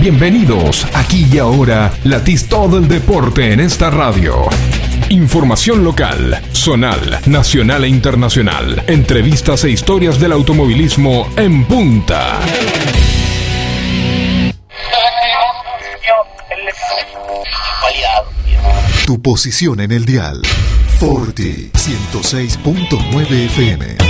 Bienvenidos, aquí y ahora, latís todo el deporte en esta radio. Información local, zonal, nacional e internacional. Entrevistas e historias del automovilismo en punta. Tu posición en el dial. Forti 106.9 FM.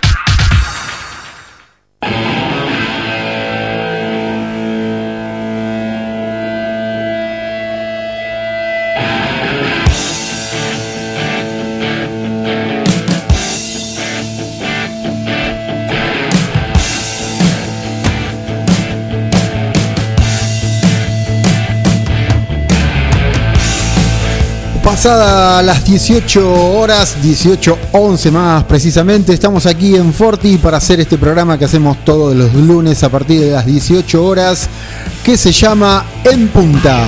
Pasada las 18 horas, 18.11 más precisamente, estamos aquí en Forti para hacer este programa que hacemos todos los lunes a partir de las 18 horas, que se llama En Punta.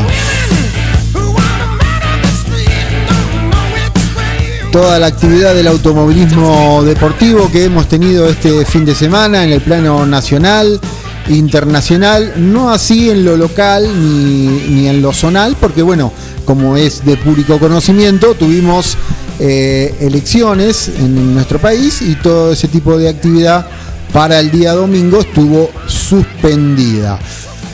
Toda la actividad del automovilismo deportivo que hemos tenido este fin de semana en el plano nacional, internacional, no así en lo local ni, ni en lo zonal, porque bueno, como es de público conocimiento, tuvimos eh, elecciones en nuestro país y todo ese tipo de actividad para el día domingo estuvo suspendida.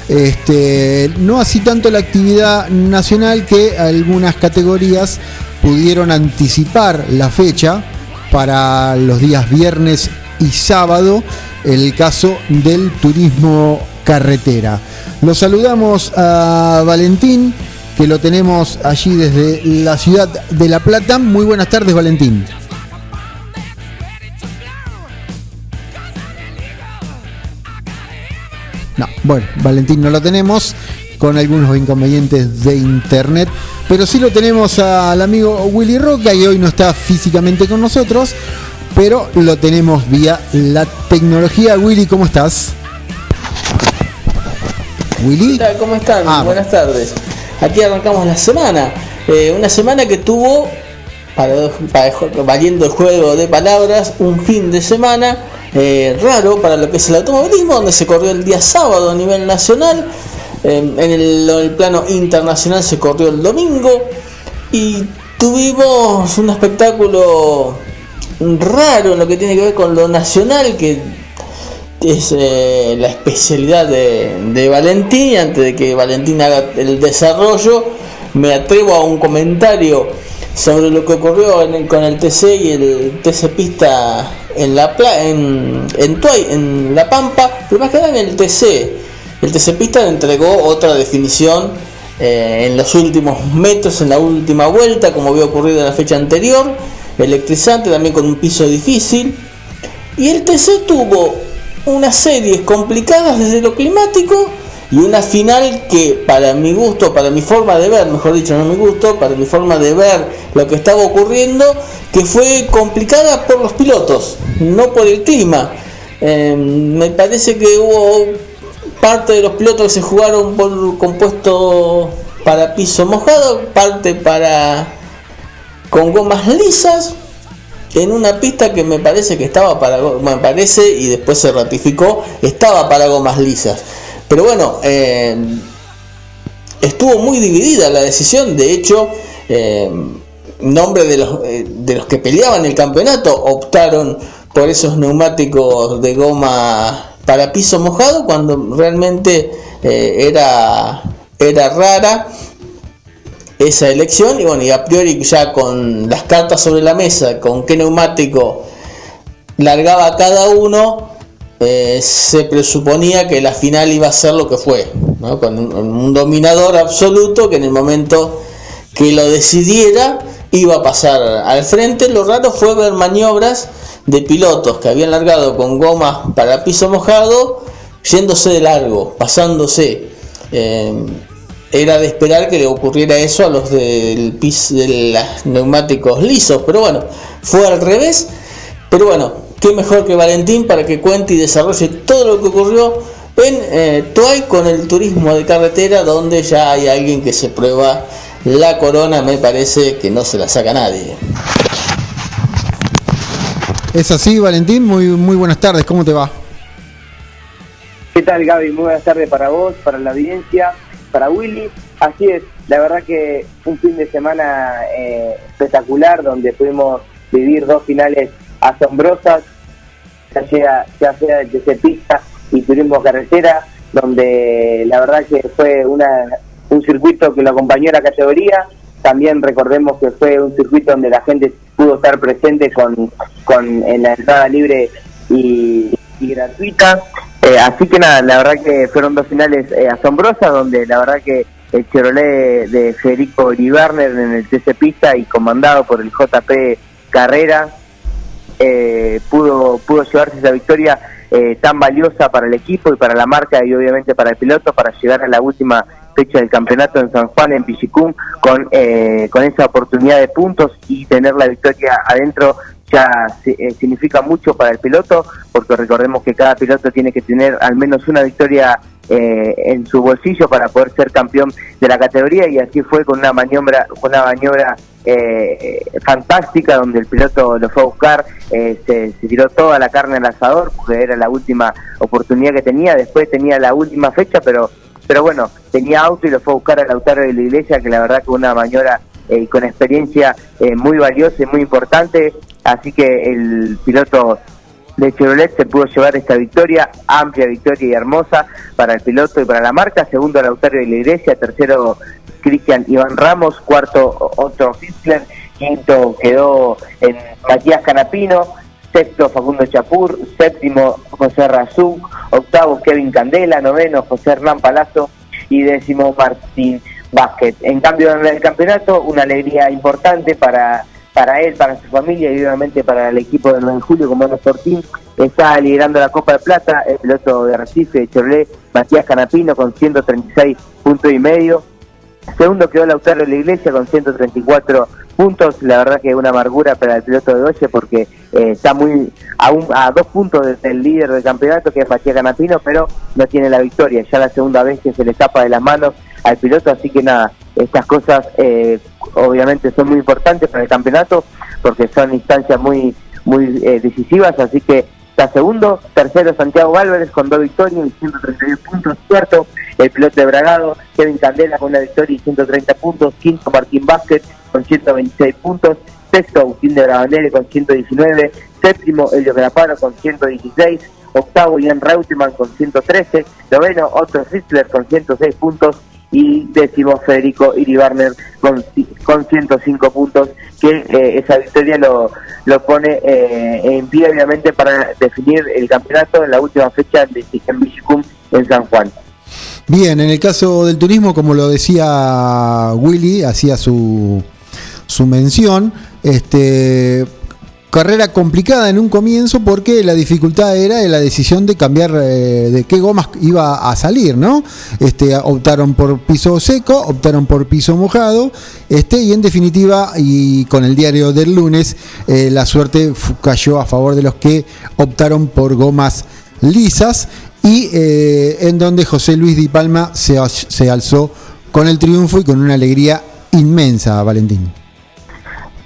Este, no así tanto la actividad nacional que algunas categorías pudieron anticipar la fecha para los días viernes y sábado, el caso del turismo carretera. Los saludamos a Valentín, que lo tenemos allí desde la ciudad de La Plata. Muy buenas tardes, Valentín. No, bueno, Valentín no lo tenemos con algunos inconvenientes de internet, pero sí lo tenemos al amigo Willy Roca, que hoy no está físicamente con nosotros, pero lo tenemos vía la tecnología. Willy, ¿cómo estás? Willy. ¿Cómo están? Ah, Buenas tardes. Aquí arrancamos la semana. Eh, una semana que tuvo, para, para- valiendo el juego de palabras, un fin de semana eh, raro para lo que es el automovilismo, donde se corrió el día sábado a nivel nacional. En el, el plano internacional se corrió el domingo. Y tuvimos un espectáculo raro en lo que tiene que ver con lo nacional, que es eh, la especialidad de, de Valentín. Y antes de que Valentín haga el desarrollo, me atrevo a un comentario sobre lo que ocurrió con el TC y el TC Pista en la en, en, Tuay- en La Pampa, pero más que nada en el TC. El TC Pista entregó otra definición eh, en los últimos metros, en la última vuelta, como había ocurrido en la fecha anterior. Electrizante, también con un piso difícil. Y el TC tuvo unas series complicadas desde lo climático y una final que para mi gusto, para mi forma de ver, mejor dicho, no mi gusto, para mi forma de ver lo que estaba ocurriendo, que fue complicada por los pilotos, no por el clima. Eh, me parece que hubo parte de los pilotos que se jugaron por compuesto para piso mojado, parte para con gomas lisas en una pista que me parece que estaba para me parece y después se ratificó estaba para gomas lisas pero bueno eh, estuvo muy dividida la decisión. De hecho eh, nombre de los eh, de los que peleaban el campeonato optaron por esos neumáticos de goma para piso mojado cuando realmente eh, era era rara esa elección y bueno y a priori ya con las cartas sobre la mesa con qué neumático largaba cada uno eh, se presuponía que la final iba a ser lo que fue ¿no? con un, dominador absoluto que en el momento que lo decidiera iba a pasar al frente lo raro fue ver maniobras de pilotos que habían largado con gomas para piso mojado yéndose de largo pasándose eh, era de esperar que le ocurriera eso a los del pis de los neumáticos lisos, pero bueno, fue al revés. Pero bueno, qué mejor que Valentín para que cuente y desarrolle todo lo que ocurrió en eh, Tuay con el turismo de carretera, donde ya hay alguien que se prueba la corona, me parece que no se la saca nadie. Es así, Valentín. Muy, muy buenas tardes. ¿Cómo te va? ¿Qué tal Gaby? Muy buenas tardes para vos, para la audiencia, para Willy. Así es, la verdad que un fin de semana eh, espectacular donde pudimos vivir dos finales asombrosas ya sea, ya sea desde pista y turismo carretera, donde la verdad que fue una, un circuito que lo acompañó a la categoría. También recordemos que fue un circuito donde la gente pudo estar presente con, con en la entrada libre y, y gratuita. Eh, así que nada, la verdad que fueron dos finales eh, asombrosas, donde la verdad que el Chevrolet de Federico Iribarner en el TC Pista y comandado por el JP Carrera eh, pudo, pudo llevarse esa victoria eh, tan valiosa para el equipo y para la marca y obviamente para el piloto para llegar a la última fecha del campeonato en San Juan, en Pichicún, con, con esa oportunidad de puntos y tener la victoria adentro ya eh, significa mucho para el piloto, porque recordemos que cada piloto tiene que tener al menos una victoria eh, en su bolsillo para poder ser campeón de la categoría y así fue con una maniobra, una maniobra eh, fantástica donde el piloto lo fue a buscar, eh, se, se tiró toda la carne al asador porque era la última oportunidad que tenía, después tenía la última fecha, pero pero bueno, tenía auto y lo fue a buscar a Lautaro de la Iglesia, que la verdad que una maniobra eh, con experiencia eh, muy valiosa y muy importante, así que el piloto de Chevrolet se pudo llevar esta victoria, amplia victoria y hermosa para el piloto y para la marca, segundo Lautaro de la Iglesia, tercero Cristian Iván Ramos, cuarto Otto Fitzler, quinto quedó Matías Canapino, sexto Facundo Chapur, séptimo José Razú, octavo Kevin Candela, noveno José Hernán Palazzo. Y décimo Martín Vázquez. En cambio en el campeonato, una alegría importante para para él, para su familia y obviamente para el equipo del 9 de julio como Ana Sortín, está liderando la Copa de Plata, el piloto de Recife, Chevrolet, Matías Canapino con 136 puntos y medio, Segundo quedó Lautaro de la Iglesia con 134 puntos. La verdad que es una amargura para el piloto de Doche porque eh, está muy a, un- a dos puntos del- del líder del campeonato que es Matías Canapino, pero no tiene la victoria. Ya la segunda vez que se le escapa de las manos al piloto, así que nada, estas cosas eh, obviamente son muy importantes para el campeonato porque son instancias muy muy eh, decisivas, así que está segundo, tercero Santiago Álvarez con dos victorias y 132 puntos, cuarto el piloto de Bragado, Kevin Candela con una victoria y 130 puntos, quinto Martín Vázquez con 126 puntos, sexto Agustín de Brabandere con 119, séptimo Elio Graparo con 116, octavo Ian Reutemann con 113, noveno Otto Ritzler con 106 puntos y décimo Federico Iribarner con, con 105 puntos, que eh, esa victoria lo, lo pone eh, en pie obviamente para definir el campeonato en la última fecha de en Villicum en San Juan. Bien, en el caso del turismo, como lo decía Willy, hacía su, su mención, este, carrera complicada en un comienzo porque la dificultad era la decisión de cambiar eh, de qué gomas iba a salir, ¿no? Este, optaron por piso seco, optaron por piso mojado, este, y en definitiva, y con el diario del lunes, eh, la suerte cayó a favor de los que optaron por gomas lisas y eh, en donde José Luis Di Palma se, se alzó con el triunfo y con una alegría inmensa, Valentín.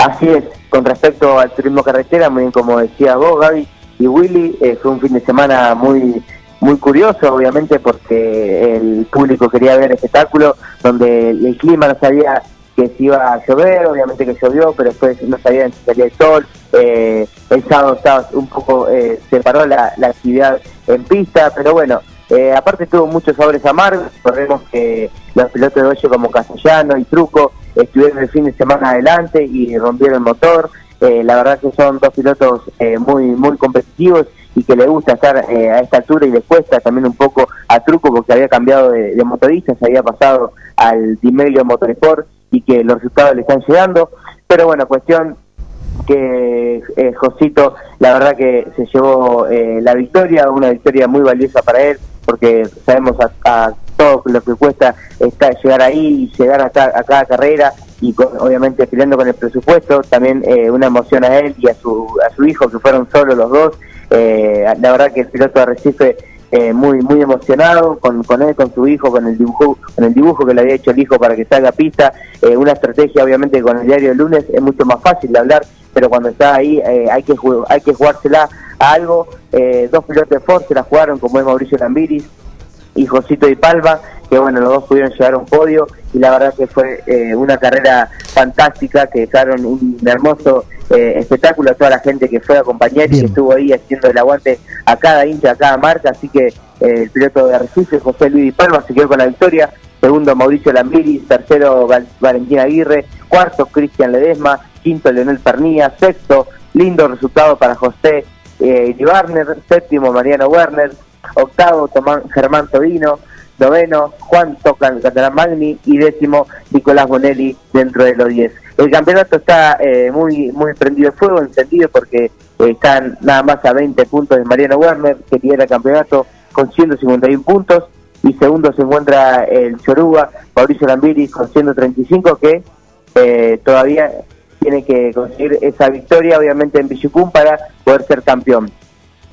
Así es, con respecto al turismo carretera, muy bien como decía vos, Gaby y Willy, eh, fue un fin de semana muy muy curioso, obviamente, porque el público quería ver espectáculo, donde el clima no sabía que si iba a llover, obviamente que llovió, pero después no sabían si salía el sol. Eh, el sábado estaba un poco, eh, se paró la actividad en pista, pero bueno, eh, aparte tuvo muchos sabores amargos, recordemos que los pilotos de hoyo como Castellano y Truco estuvieron el fin de semana adelante y rompieron el motor. Eh, la verdad que son dos pilotos eh, muy muy competitivos y que le gusta estar eh, a esta altura y les cuesta también un poco a Truco porque había cambiado de, de motorista, se había pasado al Dimelio Motorsport y que los resultados le están llegando. Pero bueno, cuestión que eh, Josito, la verdad que se llevó eh, la victoria, una victoria muy valiosa para él, porque sabemos a, a todo lo que cuesta estar, llegar ahí y llegar a, ca- a cada carrera y con- obviamente peleando con el presupuesto, también eh, una emoción a él y a su, a su hijo, que fueron solo los dos. Eh, la verdad que el piloto de Recife eh, muy muy emocionado con, con él, con su hijo, con el dibujo con el dibujo que le había hecho el hijo para que salga pista. Eh, una estrategia, obviamente, con el diario del lunes es mucho más fácil de hablar, pero cuando está ahí eh, hay que hay que jugársela algo. Eh, dos pilotos de Ford se la jugaron, como es Mauricio Lambiris, y Josito Di Palma, que bueno, los dos pudieron llegar a un podio y la verdad que fue eh, una carrera fantástica, que dejaron un hermoso eh, espectáculo a toda la gente que fue a acompañar y que estuvo ahí haciendo el aguante a cada hincha, a cada marca, así que eh, el piloto de Arrecife, José Luis Di Palma, se quedó con la victoria, segundo Mauricio Lambiris, tercero Val- Valentín Aguirre, cuarto Cristian Ledesma, quinto Leonel Pernilla, sexto, lindo resultado para José eh, Warner, séptimo Mariano Werner, octavo Tomán, Germán Todino, noveno Juan Tocan Catalán Magni y décimo Nicolás Bonelli dentro de los 10. El campeonato está eh, muy muy prendido de fuego, encendido porque eh, están nada más a 20 puntos de Mariano Werner, que lidera el campeonato con 151 puntos, y segundo se encuentra el Choruga, Mauricio Lambiris con 135, que eh, todavía tiene que conseguir esa victoria, obviamente en Villucum, para poder ser campeón.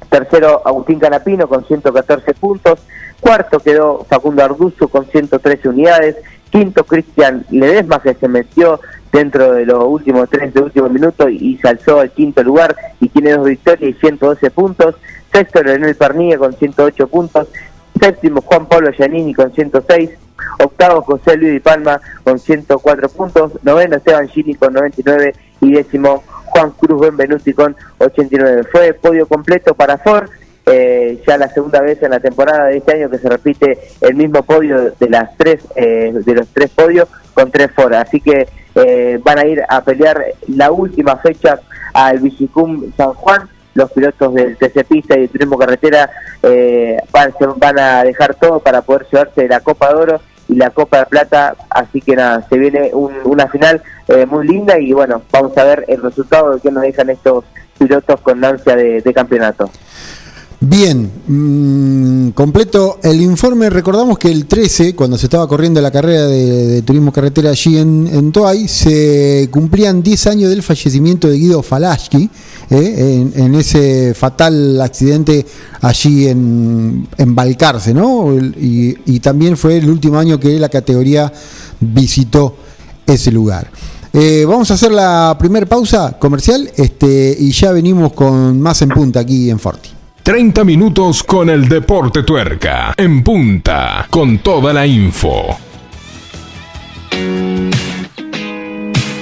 Tercero, Agustín Canapino con 114 puntos. Cuarto quedó Facundo Arduzo con 113 unidades. Quinto, Cristian Ledesma, que se metió dentro de los últimos tres de último y se alzó al quinto lugar y tiene dos victorias y 112 puntos. Sexto, Leonel Pernilla con 108 puntos. Séptimo, Juan Pablo Giannini con 106. Octavo, José Luis Di Palma con 104 puntos. Noveno, Esteban Gini con 99. Y décimo, Juan Cruz Benvenuti con 89. Fue podio completo para Ford. eh, ya la segunda vez en la temporada de este año que se repite el mismo podio de las tres eh, de los tres podios con tres Ford. Así que eh, van a ir a pelear la última fecha al Vigicum San Juan los pilotos del TC Pista y del Turismo Carretera eh, van, se van a dejar todo para poder llevarse la Copa de Oro y la Copa de Plata, así que nada, se viene un- una final eh, muy linda y bueno, vamos a ver el resultado de que nos dejan estos pilotos con ansia de, campeonato. Bien, mm, completo el informe. Recordamos que el 13, cuando se estaba corriendo la carrera de, turismo carretera allí en, en Toay, se cumplían 10 años del fallecimiento de Guido Falaschi en, en ese fatal accidente allí en, en Balcarce, ¿no? Y también fue el último año que la categoría visitó ese lugar. Eh, vamos a hacer la primera pausa comercial este, y ya venimos con más en punta aquí en Forti. 30 minutos con el deporte tuerca. En punta, con toda la info.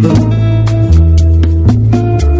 Boom.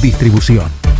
Distribución.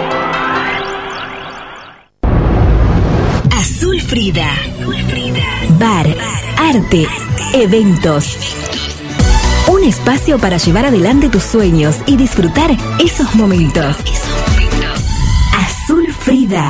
Frida. Bar, arte, eventos. Un espacio para llevar adelante tus sueños y disfrutar esos momentos. Azul Frida.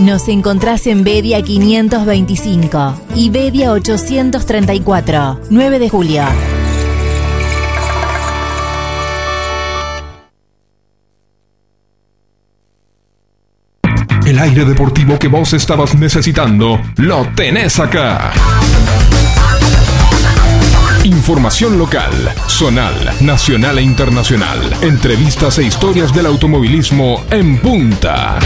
Nos encontrás en Bedia 525 y Bedia 834, 9 de julio. El aire deportivo que vos estabas necesitando, lo tenés acá. Información local, zonal, nacional e internacional. Entrevistas e historias del automovilismo en punta.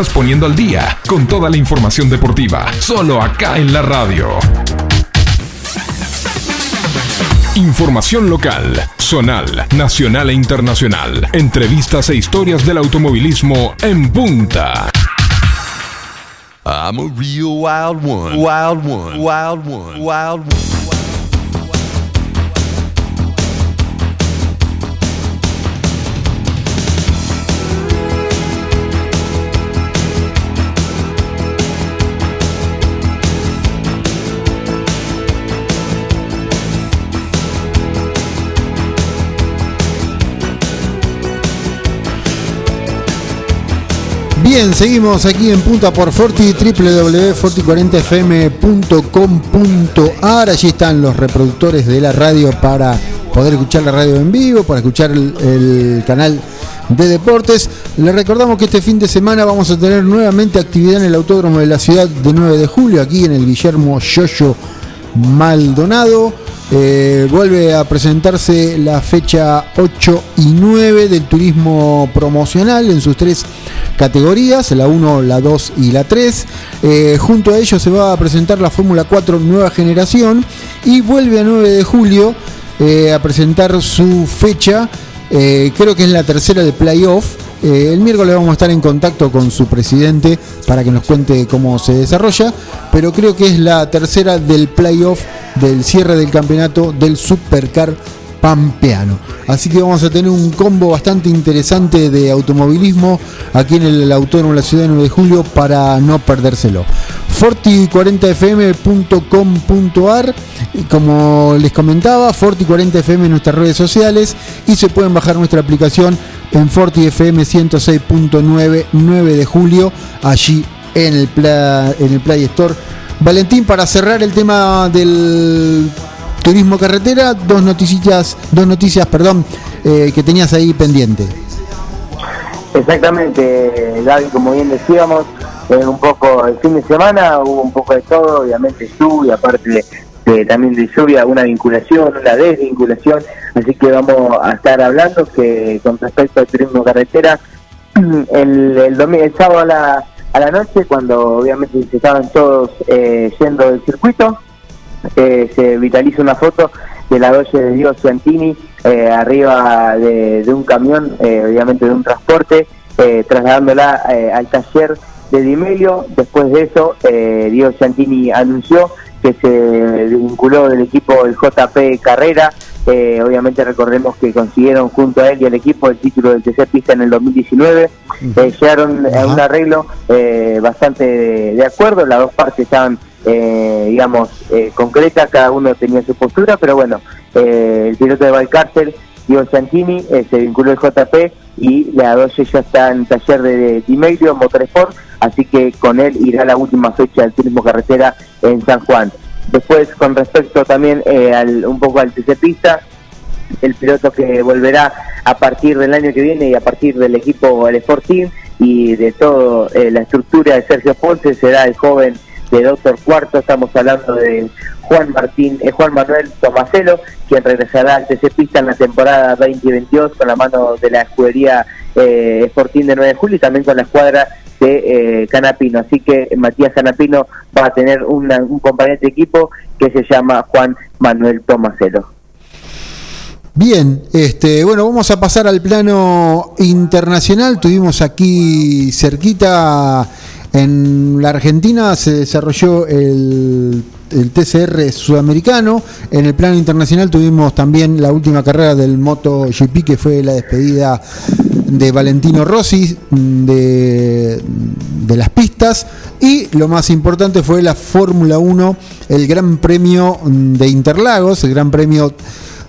Estás poniendo al día con toda la información deportiva, solo acá en la radio. Información local, zonal, nacional e internacional. Entrevistas e historias del automovilismo en punta. I'm a real wild one. Wild one. Wild one. Wild one. Bien, seguimos aquí en Punta por Forti, www.forti40fm.com.ar. Allí están los reproductores de la radio para poder escuchar la radio en vivo, para escuchar el, el canal de deportes. Les recordamos que este fin de semana vamos a tener nuevamente actividad en el Autódromo de la ciudad de 9 de julio, aquí en el Guillermo Yoyo Maldonado. Eh, vuelve a presentarse la fecha 8 y 9 del turismo promocional en sus tres categorías, la 1, la 2 y la 3. Eh, junto a ello se va a presentar la Fórmula 4 Nueva Generación y vuelve a 9 de julio eh, a presentar su fecha, eh, creo que es la tercera de playoff. Eh, el miércoles vamos a estar en contacto con su presidente para que nos cuente cómo se desarrolla, pero creo que es la tercera del playoff del cierre del campeonato del Supercar Pampeano. Así que vamos a tener un combo bastante interesante de automovilismo aquí en el Autódromo de la Ciudad de 9 de Julio para no perdérselo. Forti40fm.com.ar y como les comentaba, Forti40fm en nuestras redes sociales y se pueden bajar nuestra aplicación en FortiFM 106.9 9 de julio allí en el, Pla- en el Play Store. Valentín, para cerrar el tema del turismo carretera, dos noticias, dos noticias, perdón, eh, que tenías ahí pendiente. Exactamente, Gaby, como bien decíamos, eh, un poco el fin de semana hubo un poco de todo, obviamente lluvia, aparte de, también de lluvia, una vinculación, una desvinculación, así que vamos a estar hablando que con respecto al turismo carretera, el, el, domi- el sábado a la, a la noche, cuando obviamente se estaban todos eh, yendo del circuito, eh, se vitaliza una foto de la doce de Dios Ciantini eh, arriba de, un camión, eh, obviamente de un transporte, trasladándola al taller de Dimelio. Después de eso, eh, Ciantini anunció que se vinculó del equipo del JP Carrera. Eh, obviamente recordemos que consiguieron junto a él y al equipo el título del TC Pista en el 2019. Eh, llegaron a un arreglo eh, bastante de, de acuerdo, las dos partes estaban eh, digamos, eh, concretas, cada uno tenía su postura, pero bueno, eh, el piloto de Valcárcel, Diego Santini, eh, se vinculó al JP y la 12 ya está en taller de, Dimeglio, Motorsport, así que con él irá la última fecha del turismo carretera en San Juan. Después, con respecto también eh, al, un poco al TC Pista, el piloto que volverá a partir del año que viene y a partir del equipo el Sport Team y de toda la estructura de Sergio Ponce será el joven de Doctor Cuarto, estamos hablando de Juan Martín, eh, Juan Manuel Tomaselo, quien regresará al TC Pista en la temporada 2022 con la mano de la escudería eh, Sporting de 9 de julio y también con la escuadra de eh, Canapino. Así que Matías Canapino va a tener un compañero de equipo que se llama Juan Manuel Tomaselo. Bien, este, bueno, vamos a pasar al plano internacional. Tuvimos aquí cerquita en la Argentina, se desarrolló el, el TCR sudamericano. En el plano internacional tuvimos también la última carrera del MotoGP, que fue la despedida de Valentino Rossi mm, de, de las pistas. Y lo más importante fue la Fórmula 1, el Gran Premio de Interlagos, el Gran Premio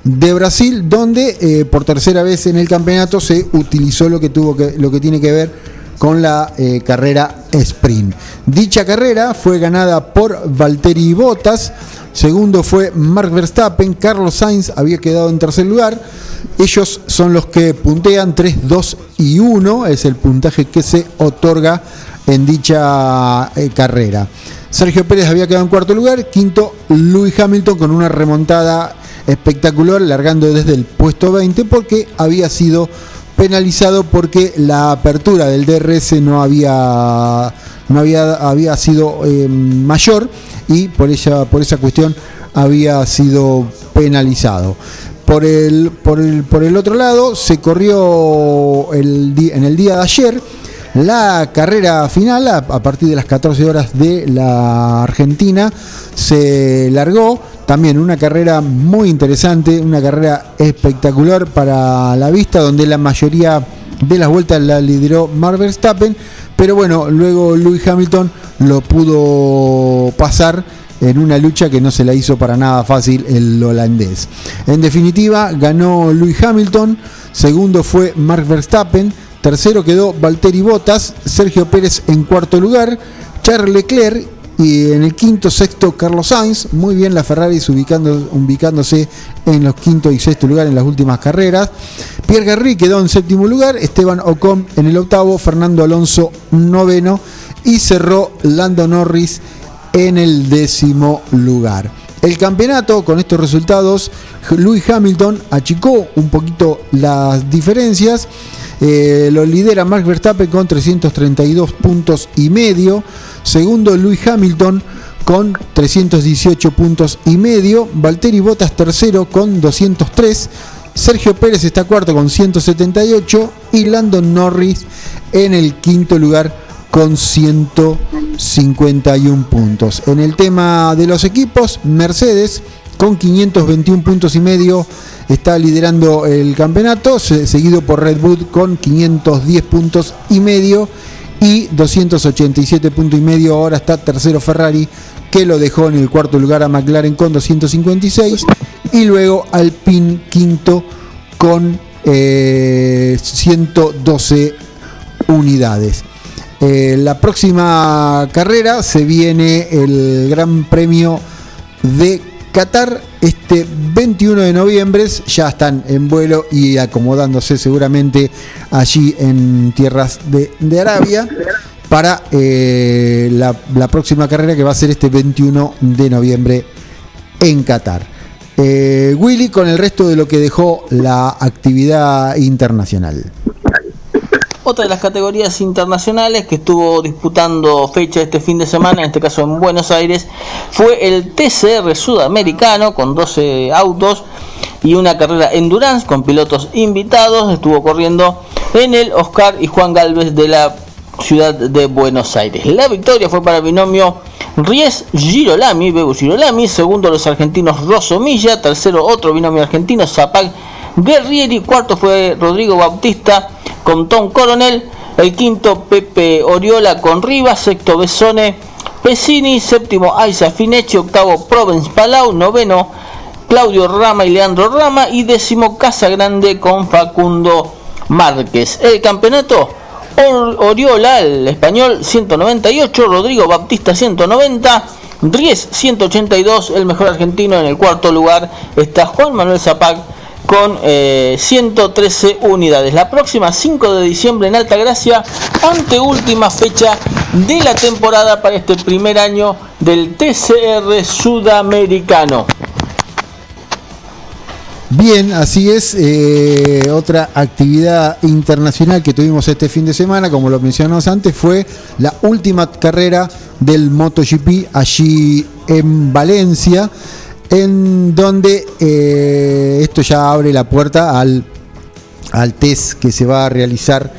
de Brasil, donde eh, por tercera vez en el campeonato se utilizó lo que tuvo que, lo que tiene que ver con la eh, carrera sprint. Dicha carrera fue ganada por Valtteri Bottas, segundo fue Mark Verstappen, Carlos Sainz había quedado en tercer lugar. Ellos son los que puntean 3, 2 y 1, es el puntaje que se otorga en dicha eh, carrera. Sergio Pérez había quedado en cuarto lugar, quinto Lewis Hamilton con una remontada espectacular, largando desde el puesto 20 porque había sido penalizado porque la apertura del DRS no había no había, había sido eh, mayor y por ella por esa cuestión había sido penalizado. Por el, por el, por el otro lado, se corrió el, en el día de ayer la carrera final a partir de las 14 horas de la Argentina. Se largó también una carrera muy interesante, una carrera espectacular para la vista, donde la mayoría de las vueltas la lideró Mark Verstappen, pero bueno, luego Lewis Hamilton lo pudo pasar en una lucha que no se la hizo para nada fácil el holandés. En definitiva, ganó Lewis Hamilton, segundo fue Mark Verstappen, tercero quedó Valtteri Bottas, Sergio Pérez en cuarto lugar, Charles Leclerc y en el quinto, sexto Carlos Sainz, muy bien la Ferrari ubicando, ubicándose en los quinto y sexto lugar en las últimas carreras. Pierre Gasly quedó en séptimo lugar, Esteban Ocon en el octavo, Fernando Alonso noveno y cerró Lando Norris en el décimo lugar. El campeonato, con estos resultados, Lewis Hamilton achicó un poquito las diferencias. Eh, lo lidera Max Verstappen con 332 puntos y medio. Segundo, Lewis Hamilton con 318 puntos y medio. Valtteri Bottas tercero con 203. Sergio Pérez está cuarto con 178 y Landon Norris en el quinto lugar con 151 puntos. En el tema de los equipos, Mercedes con 521 puntos y medio está liderando el campeonato, se- seguido por Red Bull con 510 puntos y medio y 287 puntos y medio. Ahora está tercero Ferrari que lo dejó en el cuarto lugar a McLaren con 256 y luego Alpine quinto con eh, 112 unidades. Eh, la próxima carrera se viene el Gran Premio de Qatar este 21 de noviembre. Ya están en vuelo y acomodándose seguramente allí en tierras de, Arabia para eh, la, la próxima carrera que va a ser este 21 de noviembre en Qatar. Eh, Willy con el resto de lo que dejó la actividad internacional. Otra de las categorías internacionales que estuvo disputando fecha este fin de semana, en este caso en Buenos Aires, fue el TCR sudamericano con 12 autos y una carrera endurance con pilotos invitados. Estuvo corriendo en el Oscar y Juan Galvez de la ciudad de Buenos Aires. La victoria fue para el binomio Ries Girolami, Bebu Girolami, segundo los argentinos Rosso Milla, tercero otro binomio argentino Zapag Guerrieri, cuarto fue Rodrigo Bautista con Tom Coronel, el quinto Pepe Oriola con Rivas, sexto Besone Pesini, séptimo Aiza Finechi, octavo Provence Palau, noveno Claudio Rama y Leandro Rama y décimo Casagrande con Facundo Márquez. El campeonato Or- Oriola, el español 198, Rodrigo Baptista 190, Ries 182, el mejor argentino en el cuarto lugar está Juan Manuel Zapac con eh, 113 unidades. La próxima 5 de diciembre en Altagracia, anteúltima fecha de la temporada para este primer año del TCR sudamericano. Bien, así es. eh, otra actividad internacional que tuvimos este fin de semana, como lo mencionamos antes, fue la última carrera del MotoGP allí en Valencia, en donde eh, esto ya abre la puerta al, al test que se va a realizar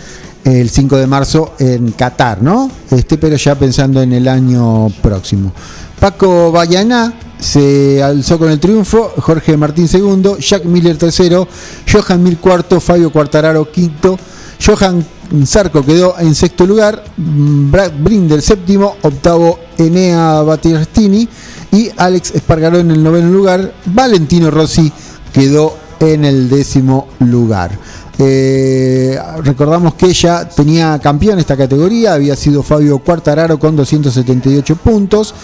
el 5 de marzo en Qatar, ¿no? Este, pero ya pensando en el año próximo. Paco Bayaná se alzó con el triunfo, Jorge Martín segundo, Jack Miller tercero, Johan Mir cuarto, Fabio Quartararo quinto, Johan Zarco quedó en sexto lugar, Brad Brinder séptimo, octavo Enea Battistini y Alex Espargaró en el noveno lugar, Valentino Rossi quedó en el décimo lugar. Eh, recordamos que ella tenía campeón esta categoría, había sido Fabio Quartararo con 278 puntos.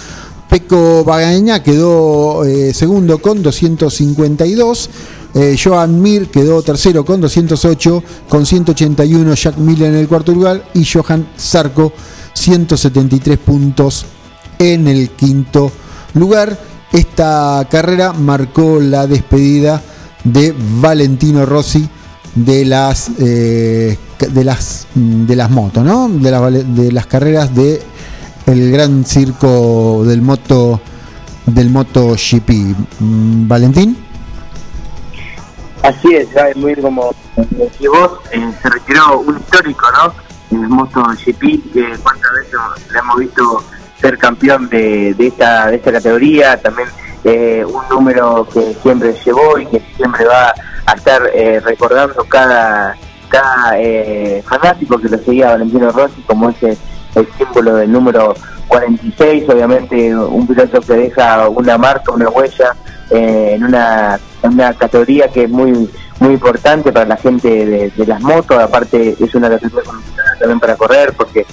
Peco Bagaña quedó eh, segundo con 252. Eh, Joan Mir quedó tercero con 208, con 181 Jack Miller en el cuarto lugar y Johan Zarco 173 puntos en el quinto lugar. Esta carrera marcó la despedida de Valentino Rossi de las eh, de las de las motos, ¿no? De, la- de las carreras de gran circo del moto del MotoGP. Mm, Valentín. Así es, es muy como decís vos, eh, se retiró un histórico, ¿no? En el MotoGP, que cuántas veces le hemos visto ser campeón de, esta de esta categoría, también eh, un número que siempre llevó y que siempre va a estar eh, recordando cada cada eh, fanático que lo seguía Valentino Rossi como ese el símbolo del número 46, obviamente un piloto que deja una marca, una huella en una, una categoría que es muy muy importante para la gente de, de las motos, aparte es una categoría también para correr porque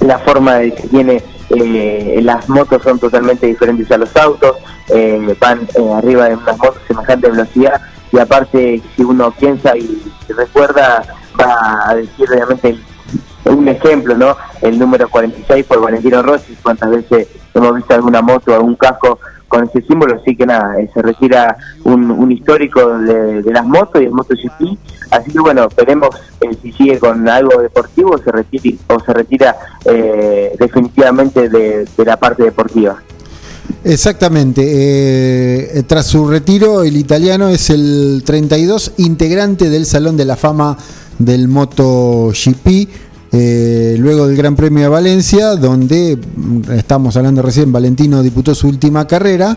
la forma de que tiene eh, las motos son totalmente diferentes a los autos, eh, van eh, arriba de unas motos semejante velocidad y aparte si uno piensa y recuerda va a decir obviamente un ejemplo, ¿no? El número 46 por Valentino Rossi, cuántas veces hemos visto alguna moto, algún casco con ese símbolo, así que nada, eh, se retira un, un histórico de, de las motos y el MotoGP, así que bueno, esperemos eh, si sigue con algo deportivo o se retira eh, definitivamente de, la parte deportiva. Exactamente. eh, tras su retiro, el italiano es el 32 integrante del Salón de la Fama del MotoGP. eh, luego del Gran Premio de Valencia, donde mm, estamos hablando recién, Valentino disputó su última carrera,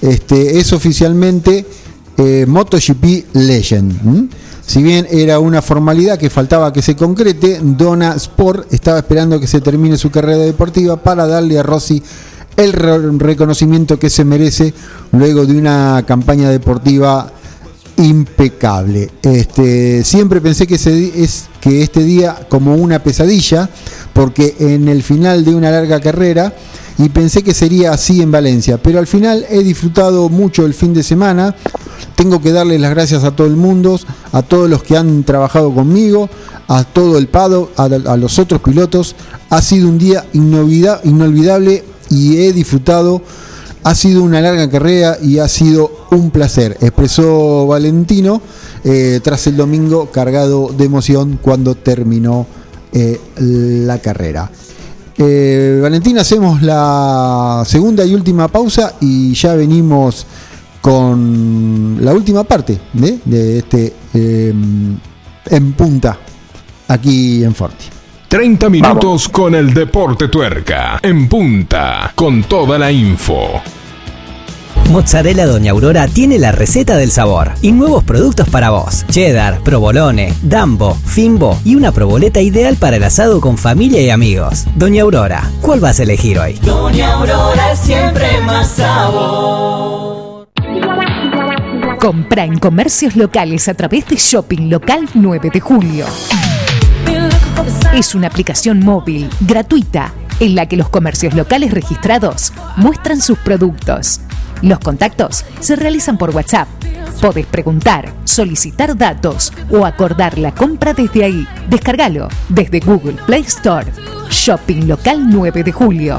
este, es oficialmente eh, MotoGP Legend. ¿m? Si bien era una formalidad que faltaba que se concrete, Dona Sport estaba esperando que se termine su carrera deportiva para darle a Rossi el re- reconocimiento que se merece luego de una campaña deportiva impecable. Este, siempre pensé que, di- es, que este día como una pesadilla, porque en el final de una larga carrera, y pensé que sería así en Valencia, pero al final he disfrutado mucho el fin de semana. Tengo que darles las gracias a todo el mundo, a todos los que han trabajado conmigo, a todo el Pado, a, los otros pilotos. Ha sido un día inolvida- inolvidable y he disfrutado. Ha sido una larga carrera y ha sido un placer, expresó Valentino eh, tras el domingo cargado de emoción cuando terminó eh, la carrera. Eh, Valentín, hacemos la segunda y última pausa y ya venimos con la última parte de, de este eh, en punta aquí en Forti. 30 minutos con el deporte tuerca. En punta, con toda la info. Mozzarella Doña Aurora tiene la receta del sabor y nuevos productos para vos. Cheddar, provolone, dambo, fimbo y una proboleta ideal para el asado con familia y amigos. Doña Aurora, ¿cuál vas a elegir hoy? Doña Aurora es siempre más sabor. Compra en comercios locales a través de Shopping Local 9 de Julio. Es una aplicación móvil gratuita en la que los comercios locales registrados muestran sus productos. Los contactos se realizan por WhatsApp. Podés preguntar, solicitar datos o acordar la compra desde ahí. Descárgalo desde Google Play Store. Shopping Local 9 de Julio.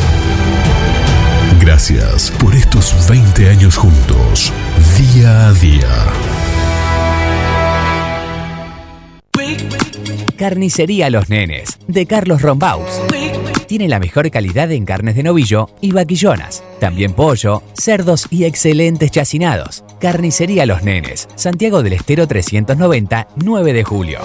Gracias por estos 20 años juntos, día a día. Carnicería Los Nenes, de Carlos Rombaus. tiene la mejor calidad en carnes de novillo y vaquillonas. También pollo, cerdos y excelentes chacinados. Carnicería Los Nenes, Santiago del Estero 390, 9 de julio.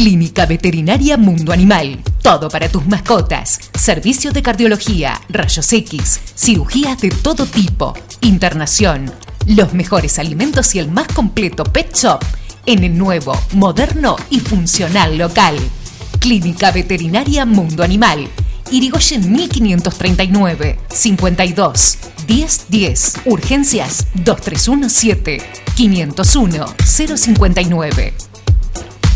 Clínica Veterinaria Mundo Animal. Todo para tus mascotas. Servicio de cardiología, rayos X, cirugías de todo tipo, internación, los mejores alimentos y el más completo pet shop en el nuevo, moderno y funcional local. Clínica Veterinaria Mundo Animal. Irigoyen 1539 52 1010 Urgencias 2317 501 059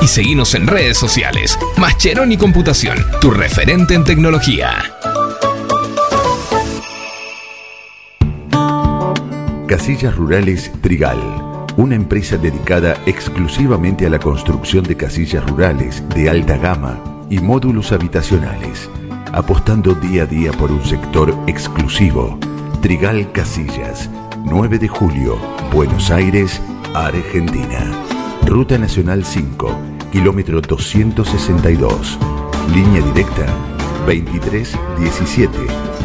y seguinos en redes sociales. Mascheroni Computación, tu referente en tecnología. Casillas Rurales Trigal, una empresa dedicada exclusivamente a la construcción de casillas rurales de alta gama y módulos habitacionales, apostando día a día por un sector exclusivo. Trigal Casillas, 9 de julio, Buenos Aires, Argentina. Ruta Nacional 5, kilómetro 262. Línea directa 23 17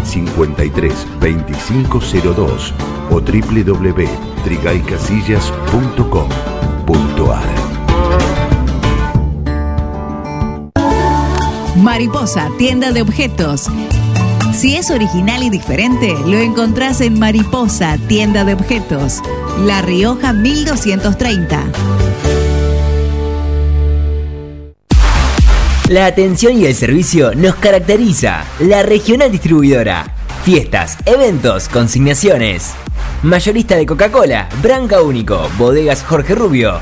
53 25 02 o www.trigaycasillas.com.ar Mariposa, tienda de objetos. Si es original y diferente, lo encontrás en Mariposa, tienda de objetos. La Rioja 1230. La atención y el servicio nos caracteriza. La regional distribuidora. Fiestas, eventos, consignaciones. Mayorista de Coca-Cola, Branca Único, Bodegas Jorge Rubio,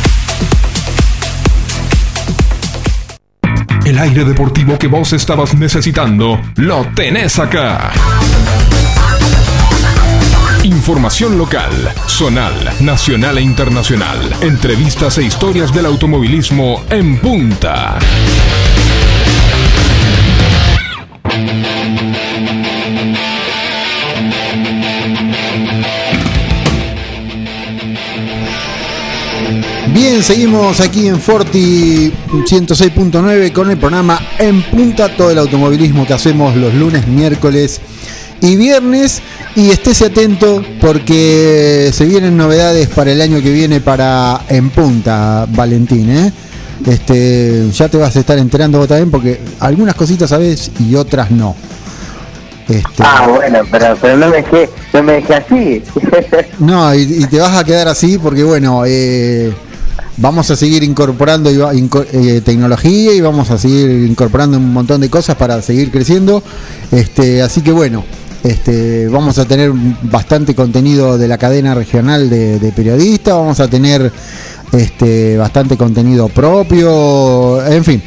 El aire deportivo que vos estabas necesitando, lo tenés acá. Información local, zonal, nacional e internacional. Entrevistas e historias del automovilismo en punta. Bien, seguimos aquí en Forti 106.9 con el programa En Punta, todo el automovilismo que hacemos los lunes, miércoles y viernes. Y estése atento porque se vienen novedades para el año que viene para En Punta, Valentín. ¿eh? Este, ya te vas a estar enterando vos también porque algunas cositas sabes y otras no. Este, Ah, bueno, pero, pero no me dejé, no me dejé así. No, y, y te vas a quedar así porque, bueno, eh, vamos a seguir incorporando eh, tecnología y vamos a seguir incorporando un montón de cosas para seguir creciendo. Este, así que, bueno, este, vamos a tener bastante contenido de la cadena regional de, de periodistas, vamos a tener este, bastante contenido propio, en fin.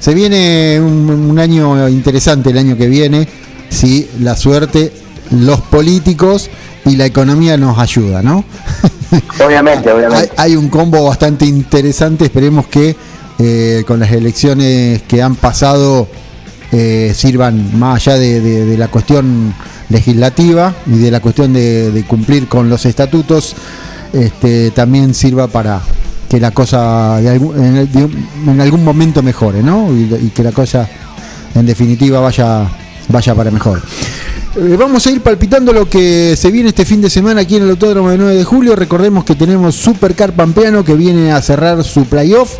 Se viene un, un año interesante el año que viene, si la suerte, los políticos y la economía nos ayuda, ¿no? Obviamente, obviamente. Hay, hay un combo bastante interesante, esperemos que eh, con las elecciones que han pasado eh, sirvan más allá de, de- de la cuestión legislativa y de la cuestión de, de cumplir con los estatutos, este, también sirva para que la cosa algún- en algún momento mejore, ¿no? Y, y que la cosa en definitiva vaya, vaya para mejor. Eh, Vamos a ir palpitando lo que se viene este fin de semana aquí en el Autódromo de 9 de julio. Recordemos que tenemos Supercar Pampeano que viene a cerrar su playoff.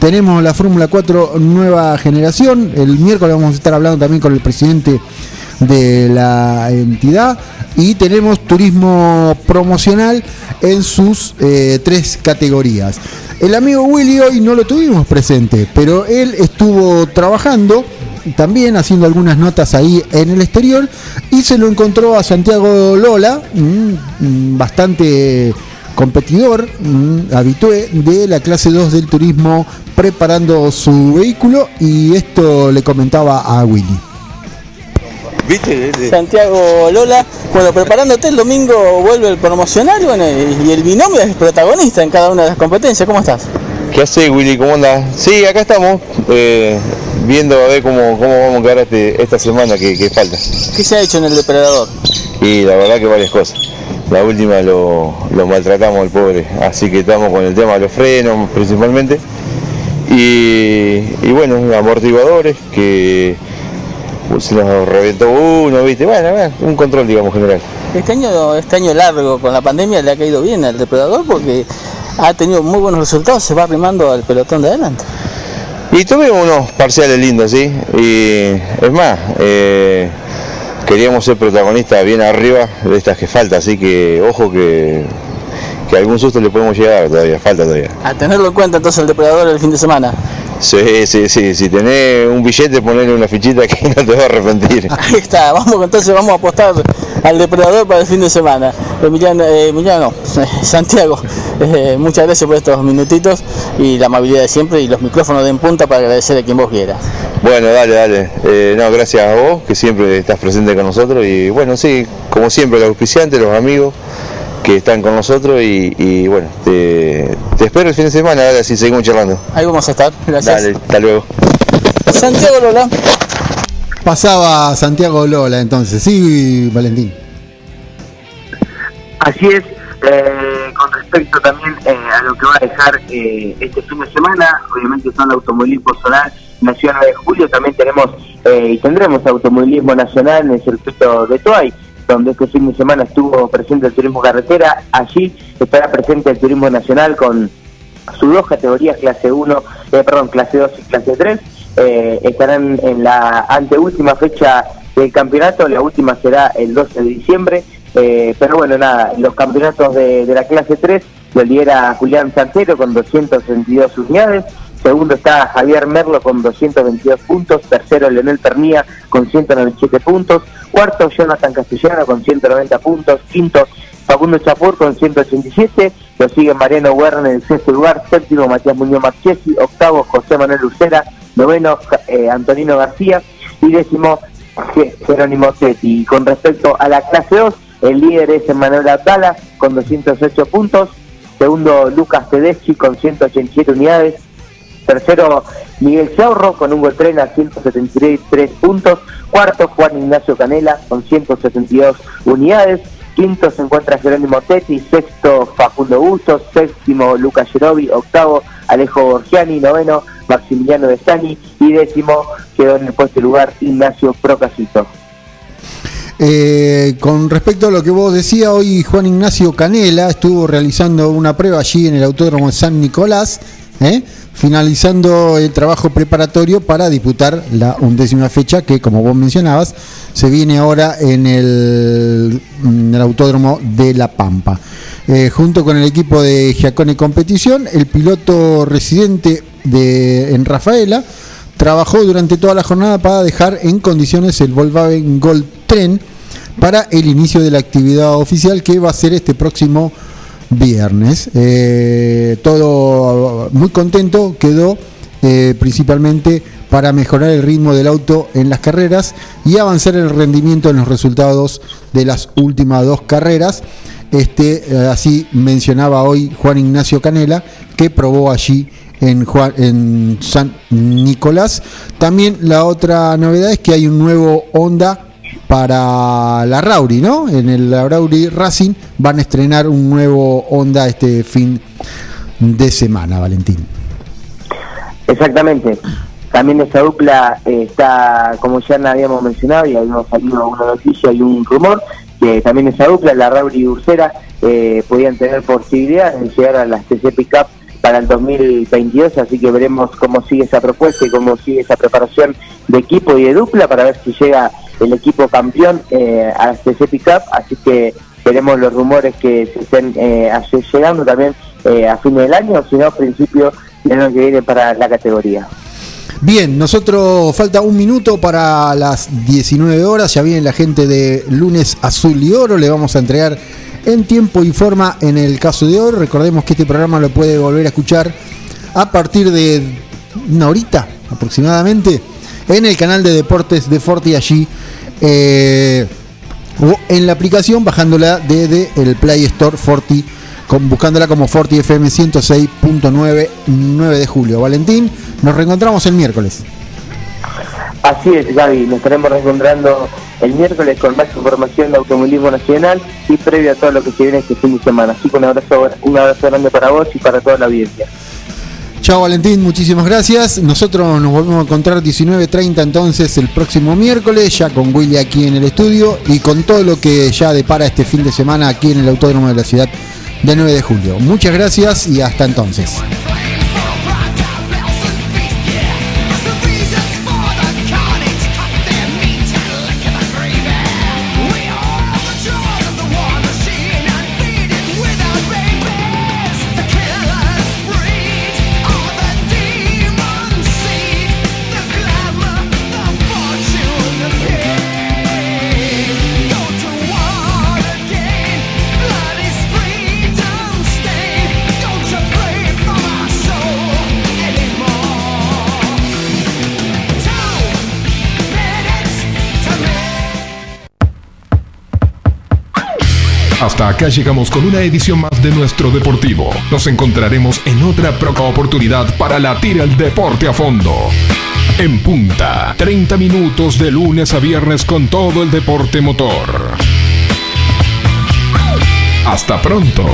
Tenemos la Fórmula 4 nueva generación. El miércoles vamos a estar hablando también con el presidente de la entidad. Y tenemos turismo promocional en sus eh, tres categorías. El amigo Willy hoy no lo tuvimos presente, pero él estuvo trabajando también haciendo algunas notas ahí en el exterior y se lo encontró a Santiago Lola, bastante competidor, habitué de la clase 2 del turismo preparando su vehículo y esto le comentaba a Willy. ¿Viste? Santiago Lola, bueno, preparándote el domingo vuelve el promocional, bueno, y y el binomio es protagonista en cada una de las competencias. ¿Cómo estás? ¿Qué hace Willy? ¿Cómo andas? Sí, acá estamos, eh, viendo a ver cómo, cómo vamos a quedar este- esta semana que, que falta. ¿Qué se ha hecho en el depredador? Y la verdad que varias cosas. La última lo, lo maltratamos al pobre, así que estamos con el tema de los frenos principalmente. Y, y bueno, amortiguadores que se nos reventó uno, ¿viste? Bueno, bueno, un control, digamos, general. Este año, este año largo con la pandemia le ha caído bien al depredador porque ha tenido muy buenos resultados, se va arrimando al pelotón de adelante. Y tuvimos unos parciales lindos, ¿sí? Y es más, eh, queríamos ser protagonistas bien arriba de estas que falta, así que ojo que, que algún susto le podemos llegar todavía, falta todavía. A tenerlo en cuenta entonces el depredador el fin de semana. Sí, sí, sí, si tenés un billete ponele una fichita que no te va a arrepentir. Ahí está, vamos entonces vamos a apostar al depredador para el fin de semana. Emiliano, eh, Emiliano Santiago, eh, muchas gracias por estos minutitos y la amabilidad de siempre y los micrófonos de en punta para agradecer a quien vos quieras. Bueno, dale, dale. Eh, no, gracias a vos, que siempre estás presente con nosotros. Y bueno, sí, como siempre, los auspiciantes, los amigos que están con nosotros. Y, y bueno, te, te espero el fin de semana, dale, así seguimos charlando. Ahí vamos a estar, gracias. Dale, hasta luego. Santiago Lola. Pasaba Santiago Lola entonces, sí, Valentín. Así es, eh, con respecto también eh, a lo que va a dejar eh, este fin de semana, obviamente son el automovilismo solar nacional. De julio, también tenemos eh, y tendremos automovilismo nacional en el circuito de Toay, donde este fin de semana estuvo presente el turismo carretera, allí estará presente el turismo nacional con sus dos categorías, clase 1, eh, perdón, clase 2 y clase 3, eh, estarán en la anteúltima fecha del campeonato, la última será el 12 de diciembre, eh, pero bueno, nada, los campeonatos de, la clase 3 lo Julián Santero con 262 unidades, segundo está Javier Merlo con 222 puntos, tercero Leonel Pernía con 197 puntos, cuarto Jonathan Castellano con 190 puntos, quinto Facundo Chapur con 187, lo sigue Mariano Werner en el sexto lugar, séptimo Matías Muñoz Marchesi, octavo José Manuel Lucera, noveno eh, Antonino García y décimo Je- Jerónimo Tetti. Y con respecto a la clase 2, el líder es Emanuel Abdala con 208 puntos, segundo Lucas Tedeschi con 187 unidades, tercero Miguel Chaurro con un gol tren a 173 puntos, cuarto Juan Ignacio Canela con 172 unidades, quinto se encuentra Jerónimo Tetti, sexto Facundo Bustos, séptimo Lucas Gerovi, octavo Alejo Borgiani, noveno Maximiliano De Stani y décimo quedó en el puesto lugar Ignacio Procasito. Eh, con respecto a lo que vos decías, hoy Juan Ignacio Canela estuvo realizando una prueba allí en el Autódromo de San Nicolás, ¿eh? Finalizando el trabajo preparatorio para disputar la undécima fecha que, como vos mencionabas, se viene ahora en el, Autódromo de La Pampa. Eh, junto con el equipo de Giacone Competición, el piloto residente de, en Rafaela trabajó durante toda la jornada para dejar en condiciones el Volkswagen Gold Tren para el inicio de la actividad oficial que va a ser este próximo viernes. Eh, todo muy contento quedó eh, principalmente para mejorar el ritmo del auto en las carreras y avanzar el rendimiento en los resultados de las últimas dos carreras. Este, eh, así mencionaba hoy Juan Ignacio Canela, que probó allí en, Juan- en San Nicolás. También la otra novedad es que hay un nuevo Honda para la Rauri, ¿no? En el Rauri Racing van a estrenar un nuevo Honda este fin de semana, Valentín. Exactamente. También esa dupla eh, está, como ya habíamos mencionado, y habíamos salido una noticia y un rumor, que también esa dupla, la Rauri y Ursera, eh, podían tener posibilidades de llegar a las TC Pickup para el 2022, así que veremos cómo sigue esa propuesta y cómo sigue esa preparación de equipo y de dupla para ver si llega el equipo campeón eh, a las TC Pickup, así que veremos los rumores que se estén eh, llegando también eh, a fin del año, si no, a principio del año que viene para la categoría. Bien, nosotros falta un minuto para las 19 horas. Ya viene la gente de Lunes Azul y Oro. Le vamos a entregar en tiempo y forma en el caso de hoy. Recordemos que este programa lo puede volver a escuchar a partir de una horita aproximadamente en el canal de deportes de Forti allí. eh, o en la aplicación bajándola desde el Play Store Forti, buscándola como Forti FM 106.9 9 de julio. Valentín, nos reencontramos el miércoles. Así es, Gaby, nos estaremos reencontrando el miércoles con más información de automovilismo nacional y previo a todo lo que se viene este fin de semana. Así que un abrazo, un abrazo grande para vos y para toda la audiencia. Chao Valentín, muchísimas gracias. Nosotros nos volvemos a encontrar 19.30 entonces el próximo miércoles, ya con Willy aquí en el estudio y con todo lo que ya depara este fin de semana aquí en el Autódromo de la Ciudad de 9 de julio. Muchas gracias y hasta entonces. Acá llegamos con una edición más de nuestro Deportivo. Nos encontraremos en otra proca oportunidad para latir el deporte a fondo. En punta, 30 minutos de lunes a viernes con todo el deporte motor. Hasta pronto.